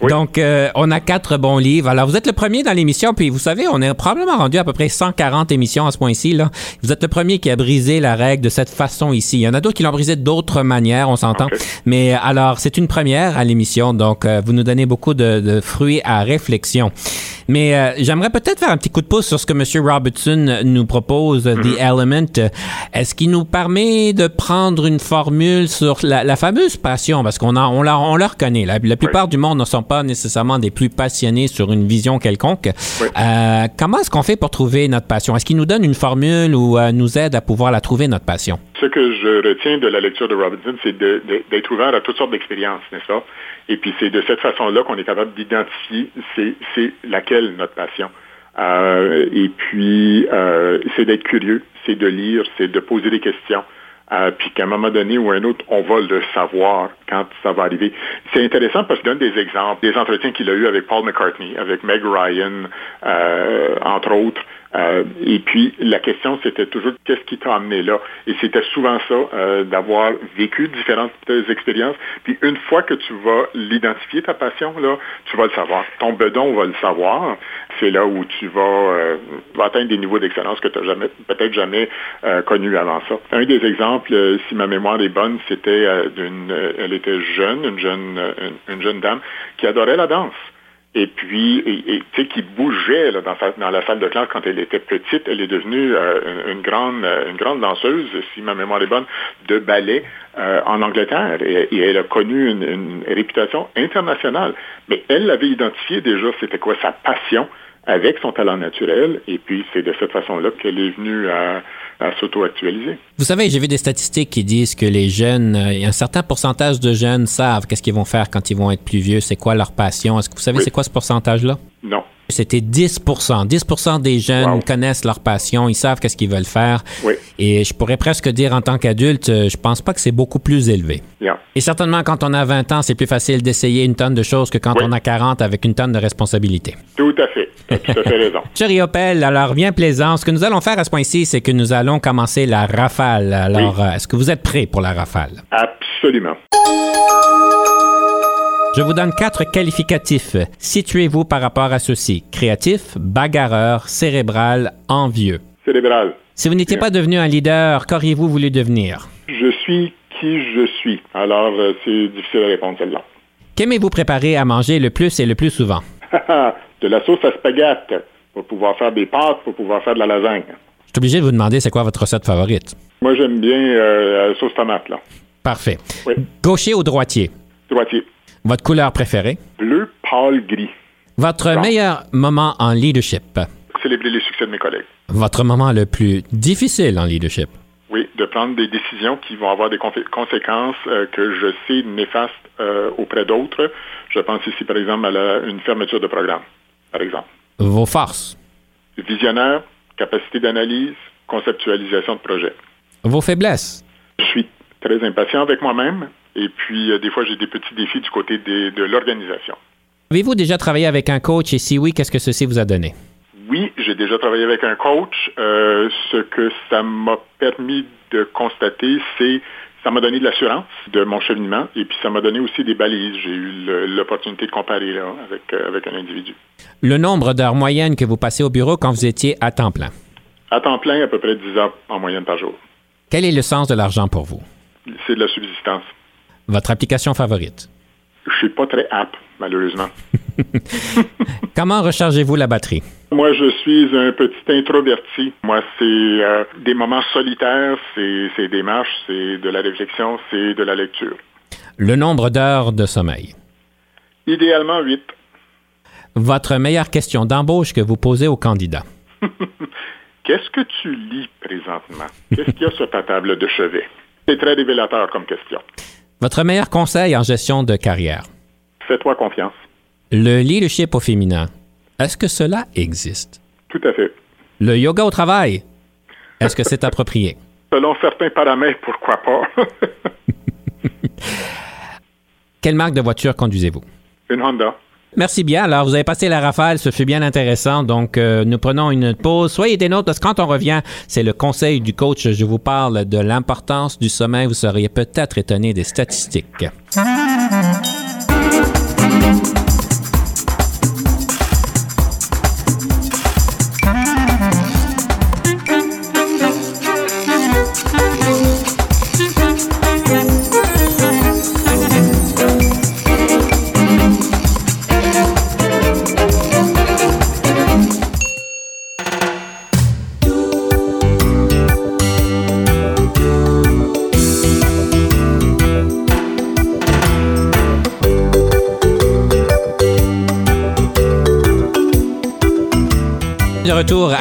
Speaker 2: Donc, euh, on a quatre bons livres. Alors, vous êtes le premier dans l'émission, puis vous savez, on est probablement rendu à peu près 140 émissions à ce point-ci. Là. Vous êtes le premier qui a brisé la règle de cette façon ici. Il y en a d'autres qui l'ont brisé d'autres manières, on s'entend. Mais alors, c'est une première à l'émission, donc euh, vous nous donnez beaucoup de, de fruits à réflexion. Mais euh, j'aimerais peut-être faire un petit coup de pouce sur ce que M. Robertson nous propose, The mhm. Element. Est-ce qu'il nous permet de prendre une formule sur la, fameuse passion? Parce qu'on on, la, on la reconnaît. La, la plupart du monde ne sont pas nécessairement des plus passionnés sur une vision quelconque. Euh, comment est-ce qu'on fait pour trouver notre passion? Est-ce qu'il nous donne une formule ou euh, nous aide à pouvoir la trouver, notre passion?
Speaker 1: Ce que je retiens de la lecture de Robertson, c'est d'être ouvert à toutes sortes d'expériences, n'est-ce pas? Et puis c'est de cette façon-là qu'on est capable d'identifier c'est laquelle notre passion. Euh, et puis euh, c'est d'être curieux, c'est de lire, c'est de poser des questions. Euh, puis qu'à un moment donné ou un autre, on va le savoir quand ça va arriver. C'est intéressant parce qu'il donne des exemples, des entretiens qu'il a eu avec Paul McCartney, avec Meg Ryan, entre autres, euh, et puis, la question, c'était toujours qu'est-ce qui t'a amené là? Et c'était souvent ça, euh, d'avoir vécu différentes expériences. Puis, une fois que tu vas l'identifier, ta passion, là, tu vas le savoir. Ton bedon va le savoir. C'est là où tu vas, euh, atteindre des niveaux d'excellence que tu n'as jamais, peut-être jamais connus avant ça. Un des exemples, si ma mémoire est bonne, c'était d'une, elle était jeune, une jeune, une jeune dame qui adorait la danse et puis, tu sais, qui bougeait dans, la salle de classe quand elle était petite. Elle est devenue euh, une, grande, euh, une grande danseuse, si ma mémoire est bonne, de ballet euh, en Angleterre. Et, elle a connu une, une, réputation internationale. Mais elle l'avait identifié déjà, c'était quoi sa passion avec son talent naturel. Et puis, c'est de cette façon-là qu'elle est venue à, s'auto-actualiser.
Speaker 2: Vous savez, j'ai vu des statistiques qui disent que les jeunes, a un certain pourcentage de jeunes savent qu'est-ce qu'ils vont faire quand ils vont être plus vieux, c'est quoi leur passion. Est-ce que vous savez c'est quoi ce pourcentage-là?
Speaker 1: Non.
Speaker 2: C'était 10% 10% des jeunes connaissent leur passion, ils savent qu'est-ce qu'ils veulent faire. Et je pourrais presque dire en tant qu'adulte, euh, je pense pas que c'est beaucoup plus élevé. Et certainement, quand on a 20 ans, c'est plus facile d'essayer une tonne de choses que quand on a 40 avec une tonne de responsabilités.
Speaker 1: Tout à fait. Tout à fait raison.
Speaker 2: Chérie Opel, alors bien plaisant. Ce que nous allons faire à ce point-ci, c'est que nous allons commencer la rafale. Alors, euh, est-ce que vous êtes prêt pour la rafale?
Speaker 1: Absolument.
Speaker 2: Je vous donne quatre qualificatifs. Situez-vous par rapport à ceux-ci. Créatif, bagarreur, cérébral, envieux.
Speaker 1: Cérébral.
Speaker 2: Si vous n'étiez pas devenu un leader, qu'auriez-vous voulu devenir?
Speaker 1: Je suis qui je suis. Alors, euh, c'est difficile à répondre celle-là.
Speaker 2: Qu'aimez-vous préparer à manger le plus et le plus souvent?
Speaker 1: de la sauce à spaghetti pour pouvoir faire des pâtes, pour pouvoir faire de la lasagne.
Speaker 2: Je suis obligé de vous demander c'est quoi votre recette favorite.
Speaker 1: Moi, j'aime bien euh, la sauce tomate, là.
Speaker 2: Parfait. Gaucher ou droitier?
Speaker 1: Droitier.
Speaker 2: Votre couleur préférée?
Speaker 1: Bleu, pâle, gris.
Speaker 2: Votre meilleur moment en leadership?
Speaker 1: Célébrer les succès de mes collègues.
Speaker 2: Votre moment le plus difficile en leadership?
Speaker 1: Oui, de prendre des décisions qui vont avoir des conséquences euh, que je sais néfastes euh, auprès d'autres. Je pense ici, par exemple, à une fermeture de programme, par exemple.
Speaker 2: Vos forces?
Speaker 1: Visionnaire, capacité d'analyse, conceptualisation de projet.
Speaker 2: Vos faiblesses?
Speaker 1: Je suis très impatient avec moi-même et puis euh, des fois j'ai des petits défis du côté de l'organisation.
Speaker 2: Avez-vous déjà travaillé avec un coach? Et si oui, qu'est-ce que ceci vous a donné?
Speaker 1: Oui, j'ai déjà travaillé avec un coach. Euh, ce que ça m'a permis de constater, c'est ça m'a donné de l'assurance de mon cheminement et puis ça m'a donné aussi des balises. J'ai eu l'opportunité de comparer là, avec, euh, avec un individu.
Speaker 2: Le nombre d'heures moyennes que vous passez au bureau quand vous étiez à temps plein?
Speaker 1: À temps plein, à peu près 10 heures en moyenne par jour.
Speaker 2: Quel est le sens de l'argent pour vous?
Speaker 1: C'est de la subsistance.
Speaker 2: Votre application favorite?
Speaker 1: Je suis pas très app, malheureusement.
Speaker 2: Comment rechargez-vous la batterie?
Speaker 1: Moi, je suis un petit introverti. Moi, c'est euh, des moments solitaires, c'est des marches, c'est de la réflexion, c'est de la lecture.
Speaker 2: Le nombre d'heures de sommeil?
Speaker 1: Idéalement, huit.
Speaker 2: Votre meilleure question d'embauche que vous posez aux candidats?
Speaker 1: Qu'est-ce que tu lis présentement? Qu'est-ce qu'il y a sur ta table de chevet? C'est très révélateur comme question.
Speaker 2: Votre meilleur conseil en gestion de carrière?
Speaker 1: Fais-toi confiance.
Speaker 2: Le leadership au féminin, est-ce que cela existe?
Speaker 1: Tout à fait.
Speaker 2: Le yoga au travail, est-ce que c'est approprié?
Speaker 1: Selon certains paramètres, pourquoi pas?
Speaker 2: Quelle marque de voiture conduisez-vous?
Speaker 1: Une Honda.
Speaker 2: Merci bien. Alors, vous avez passé la rafale, ce fut bien intéressant. Donc, euh, nous prenons une pause. Soyez des nôtres parce que quand on revient, c'est le conseil du coach. Je vous parle de l'importance du sommeil. Vous seriez peut-être étonné des statistiques.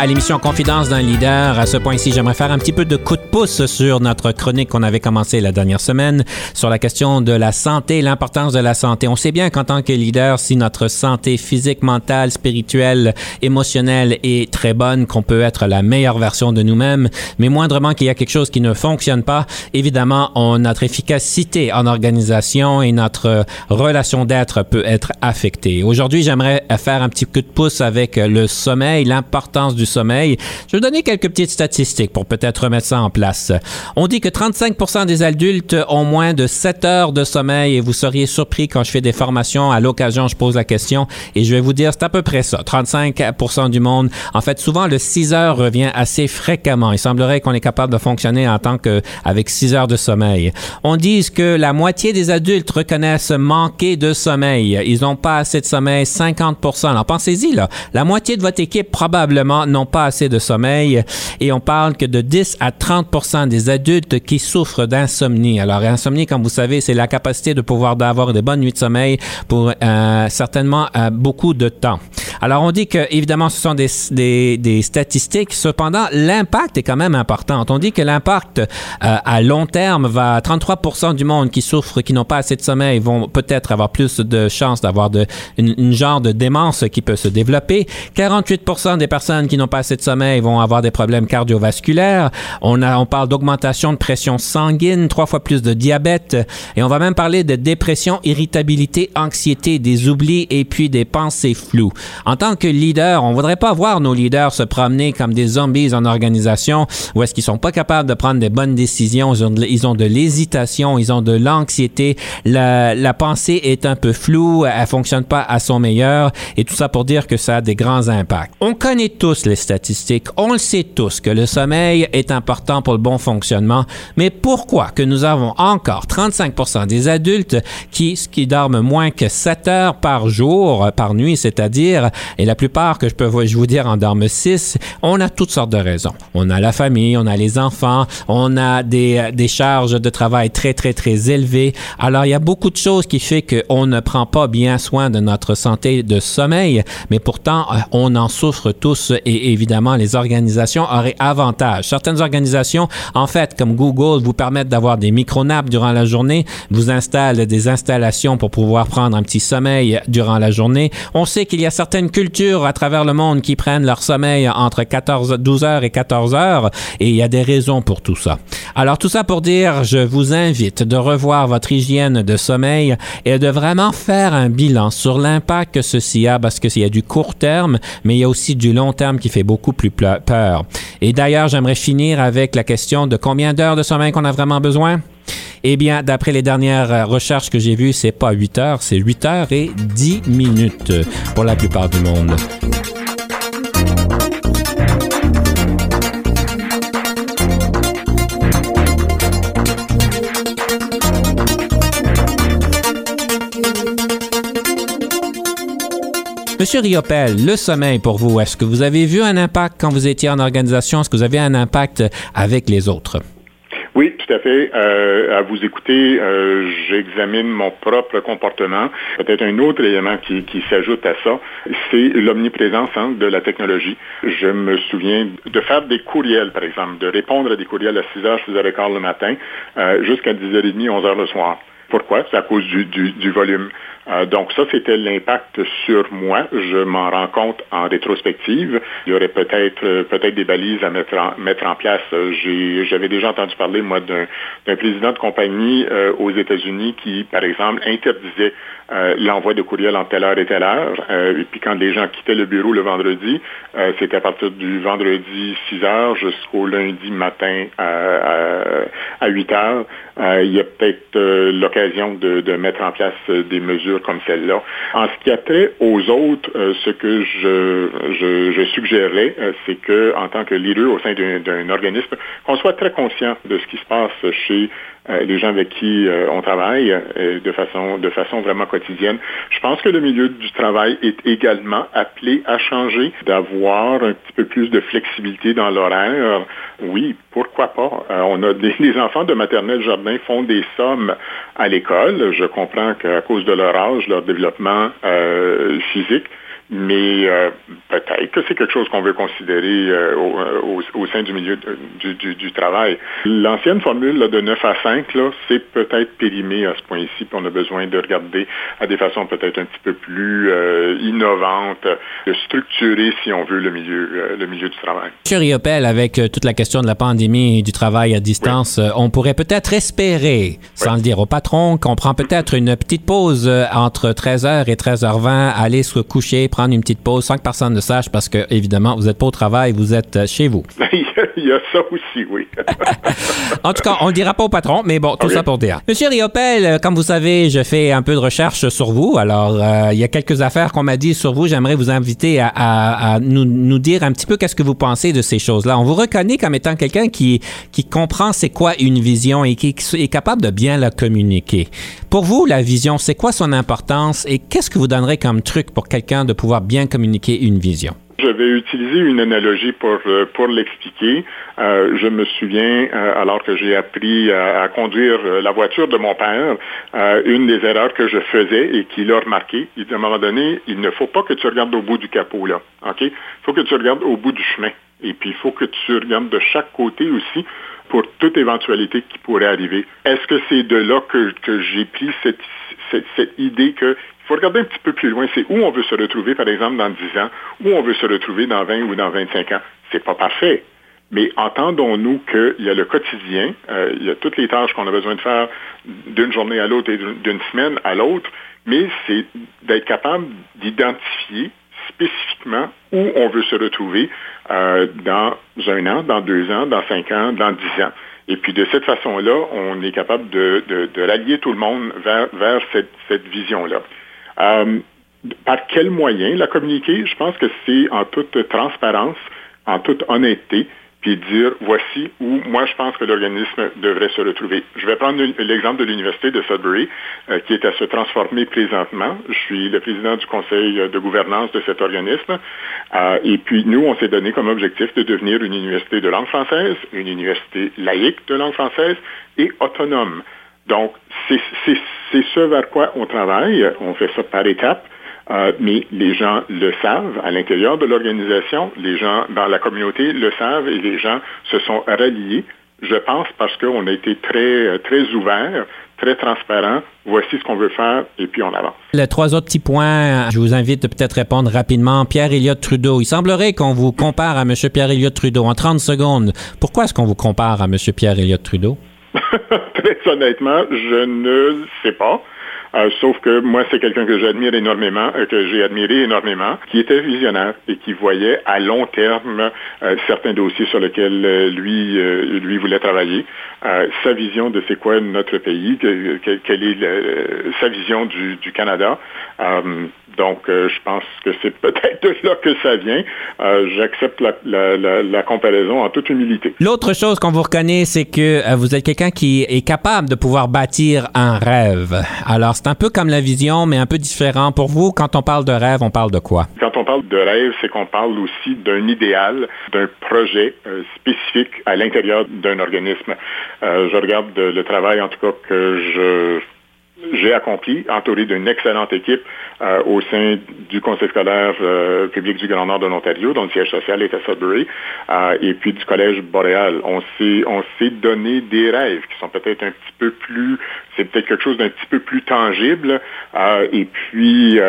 Speaker 2: L'émission Confidence d'un leader. À ce point-ci, j'aimerais faire un petit peu de coup de pouce sur notre chronique qu'on avait commencé la dernière semaine sur la question de la santé, l'importance de la santé. On sait bien qu'en tant que leader, si notre santé physique, mentale, spirituelle, émotionnelle est très bonne, qu'on peut être la meilleure version de nous-mêmes, mais moindrement qu'il y a quelque chose qui ne fonctionne pas, évidemment, notre efficacité en organisation et notre relation d'être peut être affectée. Aujourd'hui, j'aimerais faire un petit coup de pouce avec le sommeil, l'importance du sommeil. Je vais donner quelques petites statistiques pour peut-être remettre ça en place. On dit que 35% des adultes ont moins de 7 heures de sommeil et vous seriez surpris quand je fais des formations. À l'occasion, je pose la question et je vais vous dire, c'est à peu près ça. 35 du monde. En fait, souvent, le 6 heures revient assez fréquemment. Il semblerait qu'on est capable de fonctionner en tant que avec 6 heures de sommeil. On dit que la moitié des adultes reconnaissent manquer de sommeil. Ils n'ont pas assez de sommeil, 50% Alors pensez-y, là. La moitié de votre équipe, probablement, n'ont pas assez de sommeil et on parle que de 10 à 30 des adultes qui souffrent d'insomnie. Alors, insomnie, comme vous savez, c'est la capacité de pouvoir avoir des bonnes nuits de sommeil pour euh, certainement euh, beaucoup de temps. Alors, on dit que, évidemment, ce sont des, des, statistiques. Cependant, l'impact est quand même important. On dit que l'impact euh, à long terme va 33 du monde qui souffrent, qui n'ont pas assez de sommeil, vont peut-être avoir plus de chances d'avoir une, genre de démence qui peut se développer. 48% des personnes qui n'ont assez de sommeil vont avoir des problèmes cardiovasculaires. On, a, on parle d'augmentation de pression sanguine, trois fois plus de diabète. Et on va même parler de dépression, irritabilité, anxiété, des oublis et puis des pensées floues. En tant que leader, on voudrait pas voir nos leaders se promener comme des zombies en organisation où est-ce qu'ils sont pas capables de prendre des bonnes décisions. Ils ont de, l'hésitation, ils ont de l'anxiété. La, la pensée est un peu floue, elle fonctionne pas à son meilleur et tout ça pour dire que ça a des grands impacts. On connaît tous les statistiques, on le sait tous que le sommeil est important pour le bon fonctionnement, mais pourquoi que nous avons encore 35% des adultes qui, qui dorment moins que 7 heures par jour, par nuit, c'est-à-dire, et la plupart que je peux vous dire en dorment 6, on a toutes sortes de raisons. On a la famille, on a les enfants, on a des, des charges de travail très, très, très élevées. Alors, il y a beaucoup de choses qui fait qu'on ne prend pas bien soin de notre santé de sommeil, mais pourtant, euh, on en souffre tous et évidemment, les organisations auraient avantage. Certaines organisations, en fait, comme Google, vous permettent d'avoir des micro-naps durant la journée, vous installent des installations pour pouvoir prendre un petit sommeil durant la journée. On sait qu'il y a certaines cultures à travers le monde qui prennent leur sommeil entre 14, 12 heures et 14 heures et il y a des raisons pour tout ça. Alors, tout ça pour dire, je vous invite de revoir votre hygiène de sommeil et de vraiment faire un bilan sur l'impact que ceci a parce qu'il y a du court terme, mais il y a aussi du long terme qui fait beaucoup plus peur. Et d'ailleurs, j'aimerais finir avec la question de combien d'heures de sommeil qu'on a vraiment besoin? Eh bien, d'après les dernières recherches que j'ai vues, c'est pas 8 heures, c'est 8 heures et 10 minutes pour la plupart du monde. Monsieur Riopel, le sommeil pour vous, est-ce que vous avez vu un impact quand vous étiez en organisation? Est-ce que vous avez un impact avec les autres?
Speaker 1: Oui, tout à fait. Euh, à vous écouter, euh, j'examine mon propre comportement. Peut-être un autre élément qui, s'ajoute à ça, c'est l'omniprésence hein, de la technologie. Je me souviens de faire des courriels, par exemple, de répondre à des courriels à 6h, 6h15 le matin, euh, jusqu'à 10h30, 11h le soir. Pourquoi? C'est à cause du, du volume. Euh, donc ça, c'était l'impact sur moi. Je m'en rends compte en rétrospective. Il y aurait peut-être euh, peut-être des balises à mettre en, mettre en place. J'avais déjà entendu parler, moi, d'un président de compagnie euh, aux États-Unis qui, par exemple, interdisait l'envoi de courriel en telle heure et telle heure. et puis quand les gens quittaient le bureau le vendredi, c'était à partir du vendredi 6 heures jusqu'au lundi matin à 8 heures. il y a peut-être de, mettre en place des mesures comme celle-là. En ce qui a trait aux autres, euh, ce que je, je, suggérerais, euh, c'est qu'en tant que leader au sein d'un organisme, qu'on soit très conscient de ce qui se passe chez euh, les gens avec qui euh, on travaille euh, de façon de façon vraiment quotidienne. Je pense que le milieu du travail est également appelé à changer, d'avoir un petit peu plus de flexibilité dans l'horaire. Oui, pourquoi pas? On a des les enfants de maternelle jardin font des sommes à l'école. Je comprends qu'à cause de leur âge, leur développement physique mais euh, peut-être que c'est quelque chose qu'on veut considérer euh, euh, au, sein du milieu du, travail. L'ancienne formule de 9 à 5, c'est peut-être périmé à ce point-ci, puis on a besoin de regarder à des façons peut-être un petit peu plus innovantes, de structurer, si on veut, le milieu, le milieu du travail.
Speaker 2: M. Riopel, avec toute la question de la pandémie et du travail à distance, on pourrait peut-être espérer, sans le dire au patron, qu'on prend peut-être une petite pause entre 13h et 13h20, aller se coucher, prendre une petite pause sans que personne ne sache parce que, évidemment, vous n'êtes pas au travail, vous êtes euh, chez vous.
Speaker 1: Il y a ça aussi, oui.
Speaker 2: en tout cas, on ne le dira pas au patron, mais bon, tout ça pour dire. Monsieur Riopel, euh, comme vous savez, je fais un peu de recherche sur vous. Alors, euh, il y a quelques affaires qu'on m'a dit sur vous. J'aimerais vous inviter à, nous, nous, dire un petit peu qu'est-ce que vous pensez de ces choses-là. On vous reconnaît comme étant quelqu'un qui, qui comprend c'est quoi une vision et qui est capable de bien la communiquer. Pour vous, la vision, c'est quoi son importance et qu'est-ce que vous donnerez comme truc pour quelqu'un de pouvoir bien communiquer une vision?
Speaker 1: Je vais utiliser une analogie pour, euh, pour l'expliquer. Euh, je me souviens, euh, alors que j'ai appris à, conduire la voiture de mon père, une des erreurs que je faisais et qu'il a remarqué, il, à un moment donné, il ne faut pas que tu regardes au bout du capot, là. OK? Il faut que tu regardes au bout du chemin. Et puis, il faut que tu regardes de chaque côté aussi pour toute éventualité qui pourrait arriver. Est-ce que c'est de là que, que j'ai pris cette, cette, cette idée qu'il faut regarder un petit peu plus loin, c'est où on veut se retrouver, par exemple, dans 10 ans, où on veut se retrouver dans 20 ou dans 25 ans. C'est pas parfait. Mais entendons-nous qu'il y a le quotidien, euh, il y a toutes les tâches qu'on a besoin de faire d'une journée à l'autre et d'une semaine à l'autre, mais c'est d'être capable d'identifier spécifiquement où on veut se retrouver euh, dans un an, dans deux ans, dans cinq ans, dans dix ans. Et puis de cette façon-là, on est capable de, rallier tout le monde vers, vers cette, vision-là. Euh, par quels moyens la communiquer? Je pense que c'est en toute transparence, en toute honnêteté, puis dire voici où moi je pense que l'organisme devrait se retrouver. Je vais prendre l'exemple de l'Université de Sudbury, euh, qui est à se transformer présentement. Je suis le président du conseil de gouvernance de cet organisme. Euh, et puis nous, on s'est donné comme objectif de devenir une université de langue française, une université laïque de langue française et autonome. Donc, c'est ce vers quoi on travaille. On fait ça par étapes. Euh, mais les gens le savent à l'intérieur de l'organisation, les gens dans la communauté le savent et les gens se sont ralliés, je pense, parce qu'on a été très, très ouverts, très transparent. Voici ce qu'on veut faire et puis on avance.
Speaker 2: Les trois autres petits points, je vous invite peut-être répondre rapidement. Pierre Elliott Trudeau, il semblerait qu'on vous compare à M. Pierre Elliott Trudeau en 30 secondes. Pourquoi est-ce qu'on vous compare à M. Pierre Elliott Trudeau?
Speaker 1: très honnêtement, je ne sais pas. Euh, sauf que moi, c'est quelqu'un que j'admire énormément, euh, que j'ai admiré énormément, qui était visionnaire et qui voyait à long terme euh, certains dossiers sur lesquels lui, lui voulait travailler. sa vision de c'est quoi notre pays, quelle est sa vision du, du Canada. Donc, euh, je pense que c'est peut-être de là que ça vient. Euh, j'accepte la, comparaison en toute humilité.
Speaker 2: L'autre chose qu'on vous reconnaît, c'est que euh, vous êtes quelqu'un qui est capable de pouvoir bâtir un rêve. Alors, c'est un peu comme la vision, mais un peu différent. Pour vous, quand on parle de rêve, on parle de quoi?
Speaker 1: Quand on parle de rêve, c'est qu'on parle aussi d'un idéal, d'un projet spécifique à l'intérieur d'un organisme. je regarde le travail, en tout cas, que je j'ai accompli, entouré d'une excellente équipe euh, au sein du Conseil scolaire euh, public du Grand Nord de l'Ontario, dont le siège social est à Sudbury, euh, et puis du Collège Boréal. On s'est, on s'est donné des rêves qui sont peut-être un petit peu plus, c'est peut-être quelque chose d'un petit peu plus tangible, et puis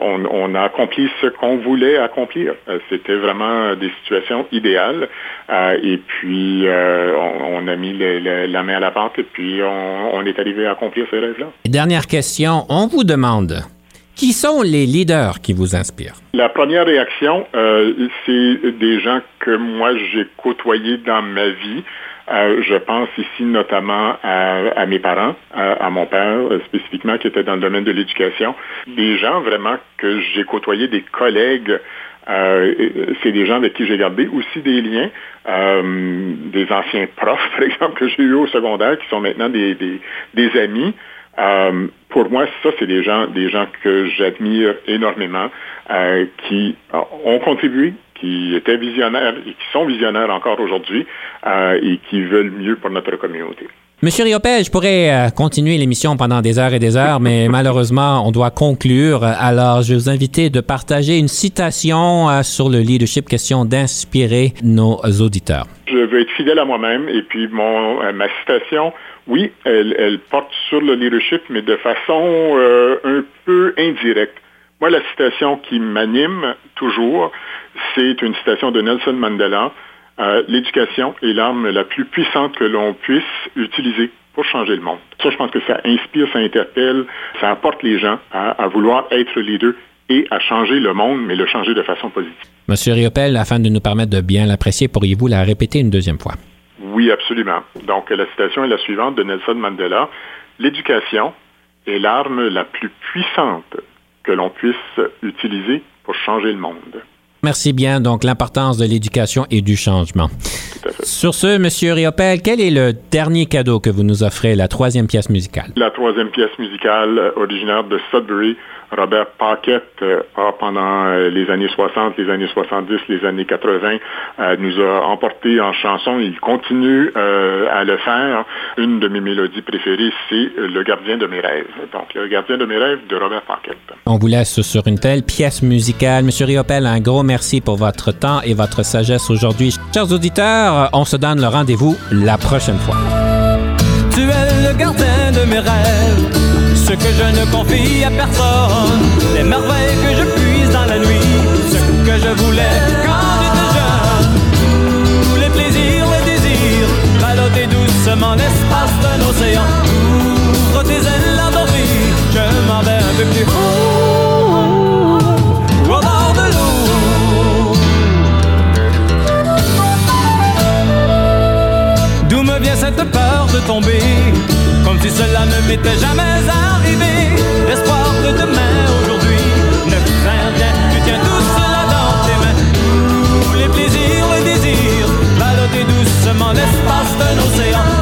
Speaker 1: on, on, a accompli ce qu'on voulait accomplir. C'était vraiment des situations idéales, et puis on, on, a mis la main à la pente, et puis on, on est arrivé à accomplir ces rêves-là
Speaker 2: dernière question. On vous demande qui sont les leaders qui vous inspirent?
Speaker 1: La première réaction, euh, c'est des gens que moi j'ai côtoyés dans ma vie. Euh, je pense ici notamment à, mes parents, à, mon père euh, spécifiquement qui était dans le domaine de l'éducation. Des gens vraiment que j'ai côtoyés, des collègues. c'est des gens avec qui j'ai gardé aussi des liens, des anciens profs, par exemple, que j'ai eu au secondaire, qui sont maintenant des, des amis. Euh, pour moi, ça, c'est des gens, des gens que j'admire énormément, euh, qui ont contribué, qui étaient visionnaires et qui sont visionnaires encore aujourd'hui euh, et qui veulent mieux pour notre communauté.
Speaker 2: Monsieur Riopel, je pourrais continuer l'émission pendant des heures et des heures, mais malheureusement, on doit conclure. Alors, je vais vous inviter de partager une citation sur le leadership, question d'inspirer nos auditeurs.
Speaker 1: Je veux être fidèle à moi-même et puis mon, ma citation, oui, elle, porte sur le leadership, mais de façon euh, un peu indirecte. Moi, la citation qui m'anime toujours, c'est une citation de Nelson Mandela. Euh, L'éducation est l'arme la plus puissante que l'on puisse utiliser pour changer le monde. Ça, je pense que ça inspire, ça interpelle, ça apporte les gens à, vouloir être leader et à changer le monde, mais le changer de façon positive.
Speaker 2: Monsieur Riopel, afin de nous permettre de bien l'apprécier, pourriez-vous la répéter une deuxième fois?
Speaker 1: Oui, absolument. Donc, la citation est la suivante de Nelson Mandela. L'éducation est l'arme la plus puissante que l'on puisse utiliser pour changer le monde.
Speaker 2: Merci bien. Donc, l'importance de l'éducation et du changement.
Speaker 1: Tout à fait.
Speaker 2: Sur ce, M. Riopel, quel est le dernier cadeau que vous nous offrez, la troisième pièce musicale?
Speaker 1: La troisième pièce musicale originaire de Sudbury, Robert Paquette euh, a, pendant euh, les années 60, les années 70, les années 80, euh, nous a emporté en chanson. Il continue à le faire. Une de mes mélodies préférées, c'est Le gardien de mes rêves. Donc, Le gardien de mes rêves de Robert Paquette.
Speaker 2: On vous laisse sur une telle pièce musicale. Monsieur Riopel, un gros merci pour votre temps et votre sagesse aujourd'hui. Chers auditeurs, on se donne le rendez-vous la prochaine fois.
Speaker 6: Tu es le gardien de mes rêves ce que je ne confie à personne, les merveilles que je puise dans la nuit, ce que je voulais quand j'étais jeune, tous les plaisirs, les désirs, baloter doucement l'espace d'un océan, ouvre tes ailes endormies, je m'en vais un peu plus haut, au bord de l'eau. D'où me vient cette peur de tomber? Comme si cela ne m'était jamais arrivé. L'espoir de demain, aujourd'hui Ne vous rien, tu tiens tout cela dans tes mains. Tous les plaisirs, le désir Baloter doucement l'espace d'un océan